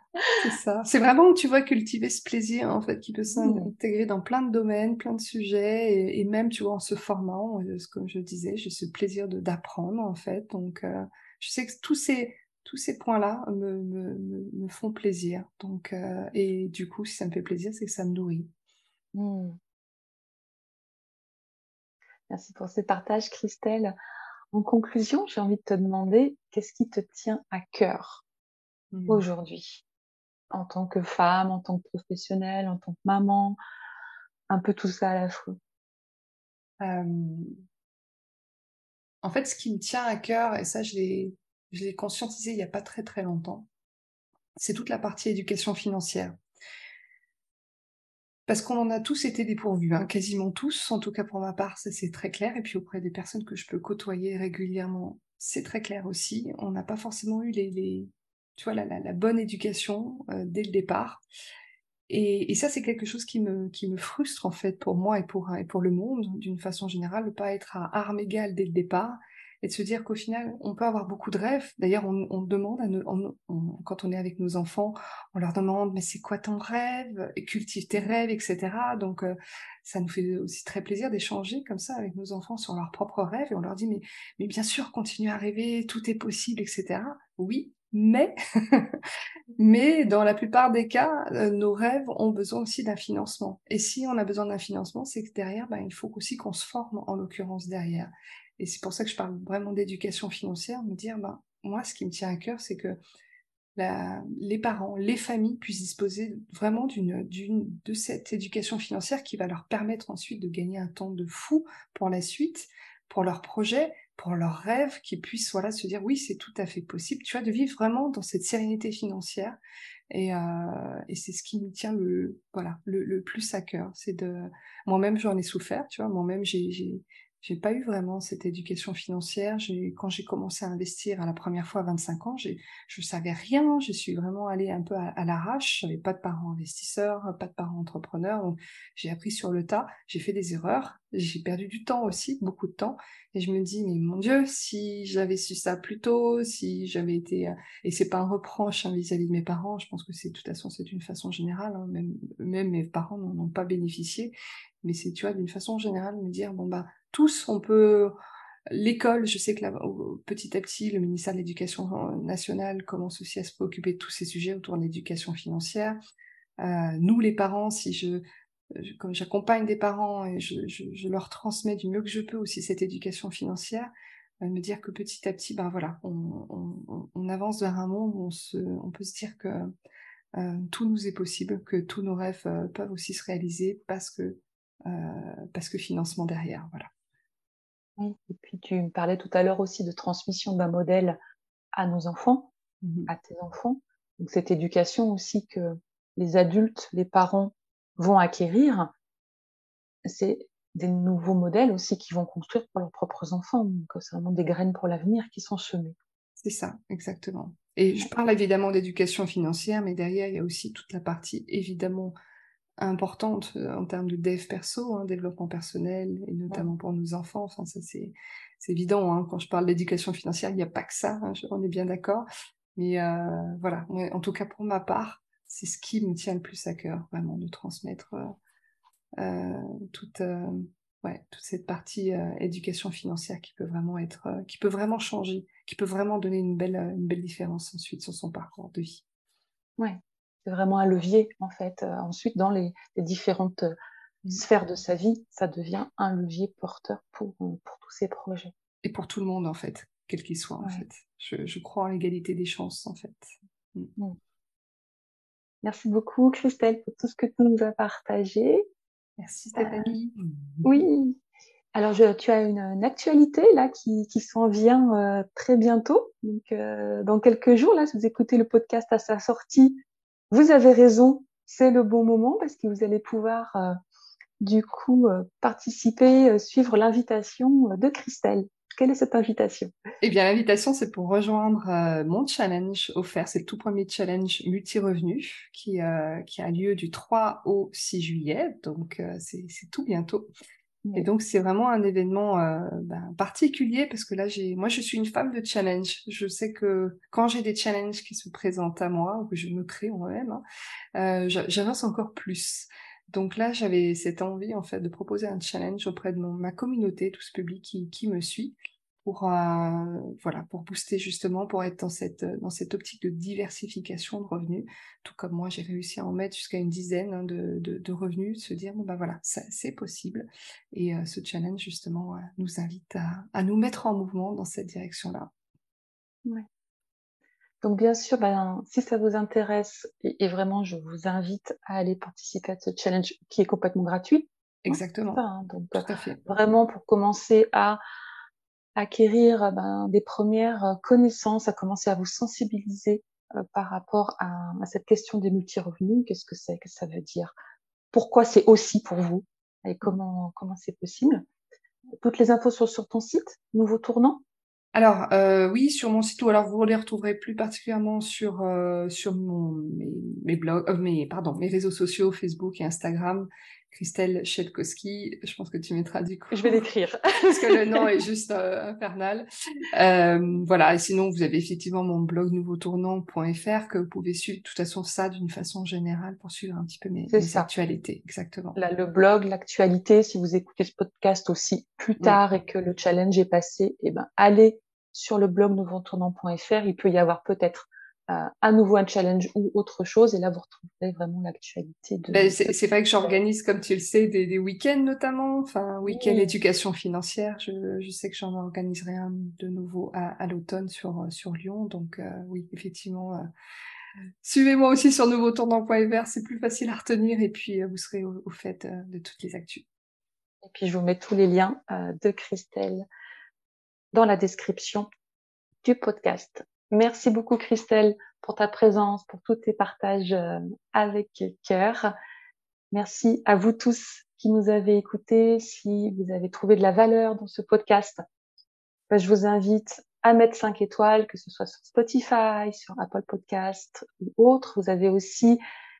C'est ça. C'est vraiment, tu vois, cultiver ce plaisir, en fait, qui peut s'intégrer dans plein de domaines, plein de sujets, et, même, tu vois, en se formant, euh, comme je disais, j'ai ce plaisir de d'apprendre, en fait. Donc, euh, je sais que tous ces, tous ces points-là me, me, me, font plaisir. Donc, euh, et du coup, si ça me fait plaisir, c'est que ça me nourrit. Mmh. Merci pour ces partages, Christelle. En conclusion, j'ai envie de te demander qu'est-ce qui te tient à cœur mmh. aujourd'hui? En tant que femme, en tant que professionnelle, en tant que maman, un peu tout ça à la fois En fait, ce qui me tient à cœur, et ça je l'ai, conscientisé il n'y a pas très très longtemps, c'est toute la partie éducation financière. Parce qu'on en a tous été dépourvus, hein, quasiment tous, en tout cas pour ma part, ça c'est très clair, et puis auprès des personnes que je peux côtoyer régulièrement, c'est très clair aussi. On n'a pas forcément eu les, tu vois, la, bonne éducation euh, dès le départ. Et, ça, c'est quelque chose qui me, qui me frustre en fait pour moi et pour, et pour le monde d'une façon générale, de pas être à armes égales dès le départ et de se dire qu'au final, on peut avoir beaucoup de rêves. D'ailleurs, on, demande, à quand on est avec nos enfants, on leur demande, mais c'est quoi ton rêve? Et Cultive tes rêves, etc. Donc, euh, ça nous fait aussi très plaisir d'échanger comme ça avec nos enfants sur leurs propres rêves et on leur dit, mais, mais bien sûr, continue à rêver, tout est possible, etc. Oui, mais, *laughs* mais dans la plupart des cas, euh, nos rêves ont besoin aussi d'un financement. Et si on a besoin d'un financement, c'est que derrière, ben, il faut aussi qu'on se forme, en l'occurrence derrière. Et c'est pour ça que je parle vraiment d'éducation financière, me dire, ben, moi, ce qui me tient à cœur, c'est que les parents, les familles puissent disposer vraiment de cette éducation financière qui va leur permettre ensuite de gagner un temps de fou pour la suite, pour leurs projets, pour leurs rêves, qu'ils puissent voilà, se dire oui, c'est tout à fait possible, tu vois, de vivre vraiment dans cette sérénité financière. Et, euh, et c'est ce qui me tient le, voilà, le, le plus à cœur. C'est de, moi-même, j'en ai souffert, tu vois, moi-même, j'ai, j'ai pas eu vraiment cette éducation financière. Quand j'ai commencé à investir à la première fois à 25 ans, je savais rien. Je suis vraiment allée un peu à, l'arrache. J'avais pas de parents investisseurs, pas de parents entrepreneurs. j'ai appris sur le tas. J'ai fait des erreurs. J'ai perdu du temps aussi, beaucoup de temps. Et je me dis, mais mon Dieu, si j'avais su ça plus tôt, si j'avais été, euh, et c'est pas un reproche hein, vis-à-vis de mes parents. Je pense que c'est, de toute façon, c'est une façon générale. Hein. même, même mes parents n'en ont pas bénéficié. Mais c'est, tu vois, d'une façon générale, me dire, bon, bah, tous, on peut. L'école, je sais que petit à petit, le ministère de l'Éducation nationale commence aussi à se préoccuper de tous ces sujets autour de l'éducation financière. Euh, nous, les parents, si je, comme j'accompagne des parents et je, leur transmets du mieux que je peux aussi cette éducation financière, euh, me dire que petit à petit, ben voilà, on, avance vers un monde où on, peut se dire que euh, tout nous est possible, que tous nos rêves peuvent aussi se réaliser parce que, parce que financement derrière, voilà. Et puis tu me parlais tout à l'heure aussi de transmission d'un modèle à nos enfants, mmh à tes enfants. Donc cette éducation aussi que les adultes, les parents vont acquérir, c'est des nouveaux modèles aussi qu'ils vont construire pour leurs propres enfants. Donc c'est vraiment des graines pour l'avenir qui sont semées. C'est ça, exactement. Et je parle évidemment d'éducation financière, mais derrière, il y a aussi toute la partie évidemment importante en termes de dev perso, hein, développement personnel, et notamment pour nos enfants. Enfin, ça c'est évident. Hein. Quand je parle d'éducation financière, il n'y a pas que ça. Hein, on est bien d'accord. Mais voilà, en tout cas pour ma part, c'est ce qui me tient le plus à cœur, vraiment, de transmettre toute ouais, toute cette partie euh, éducation financière qui peut vraiment être, euh, qui peut vraiment changer, qui peut vraiment donner une belle, euh, une belle différence ensuite sur son parcours de vie. Ouais, c'est vraiment un levier en fait. ensuite, dans les, les différentes mmh. sphères de sa vie, ça devient un levier porteur pour, pour tous ces projets. Et pour tout le monde en fait, quel qu'il soit en fait. Je, je, crois en l'égalité des chances en fait. Mmh. Mmh. Merci beaucoup Christelle pour tout ce que tu nous as partagé. Merci Stéphanie. oui. Alors, tu as une, actualité là qui, s'en vient euh, très bientôt. Donc, euh, dans quelques jours, là, si vous écoutez le podcast à sa sortie, vous avez raison, c'est le bon moment parce que vous allez pouvoir euh, du coup participer, suivre l'invitation de Christelle. Quelle est cette invitation? Eh bien, l'invitation, c'est pour rejoindre euh, mon challenge offert. C'est le tout premier challenge multi-revenu qui, euh, a lieu du 3 au 6 juillet. Donc, euh, c'est tout bientôt. Et donc, c'est vraiment un événement ben, particulier parce que là, j'ai, moi, je suis une femme de challenge. Je sais que quand j'ai des challenges qui se présentent à moi ou que je me crée moi-même, hein, j'avance encore plus. Donc là, j'avais cette envie en fait de proposer un challenge auprès de ma communauté, tout ce public qui, qui me suit, pour euh, voilà, pour booster justement, pour être dans cette dans cette optique de diversification de revenus. Tout comme moi, j'ai réussi à en mettre jusqu'à une dizaine hein, de, de, revenus, de se dire bon ben voilà, c'est possible. Et euh, ce challenge justement euh, nous invite à, à nous mettre en mouvement dans cette direction-là. Ouais. Donc bien sûr, ben, si ça vous intéresse, et, vraiment je vous invite à aller participer à ce challenge qui est complètement gratuit. Hein, Exactement. Hein, donc Tout à fait. vraiment pour commencer à acquérir ben, des premières connaissances, à commencer à vous sensibiliser euh, par rapport à, cette question des multi-revenus. Qu'est-ce que c'est, que ça veut dire? Pourquoi c'est aussi pour vous? Et comment comment c'est possible? Toutes les infos sont sur ton site, Nouveau Tournant? Alors euh, oui, sur mon site, ou alors vous les retrouverez plus particulièrement sur euh, sur mon mes, mes blogs, euh, mes pardon, mes réseaux sociaux, Facebook et Instagram. Christelle Chetkowski, je pense que tu mettras du coup. Je vais l'écrire. *laughs* parce que le nom est *laughs* juste infernal. voilà, et sinon vous avez effectivement mon blog nouveautournant.fr que vous pouvez suivre de toute façon ça d'une façon générale pour suivre un petit peu mes, actualités. Exactement. Là, le blog, l'actualité, si vous écoutez ce podcast aussi plus tard et que le challenge est passé, eh ben allez sur le blog nouveautournant.fr, il peut y avoir peut-être euh, à nouveau un challenge ou autre chose. Et là, vous retrouverez vraiment l'actualité de. Ben, c'est vrai que j'organise, comme tu le sais, des, des week-ends notamment, enfin week-end éducation financière. Je, je, sais que j'en organiserai un de nouveau à, à l'automne sur sur Lyon. Donc euh, oui, effectivement. Euh, suivez-moi aussi sur nouveautournant.fr, c'est plus facile à retenir et puis vous serez au, au fait de toutes les actus. Et puis je vous mets tous les liens de Christelle dans la description du podcast. Merci beaucoup Christelle pour ta présence, pour tous tes partages euh, avec cœur. Merci à vous tous qui nous avez écoutés. Si vous avez trouvé de la valeur dans ce podcast, ben, je vous invite à mettre 5 étoiles, que ce soit sur Spotify, sur Apple Podcast ou autre. Vous avez aussi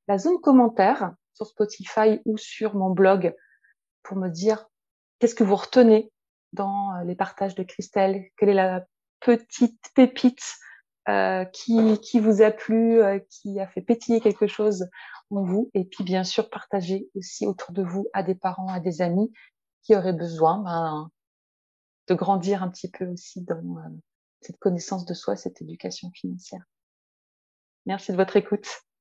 la zone commentaire sur Spotify ou sur mon blog pour me dire qu'est-ce que vous retenez dans euh, les partages de Christelle Quelle est la petite pépite euh, qui, vous a plu, euh, qui a fait pétiller quelque chose en vous Et puis bien sûr, partagez aussi autour de vous à des parents, à des amis qui auraient besoin ben, de grandir un petit peu aussi dans cette connaissance de soi, cette éducation financière. Merci de votre écoute.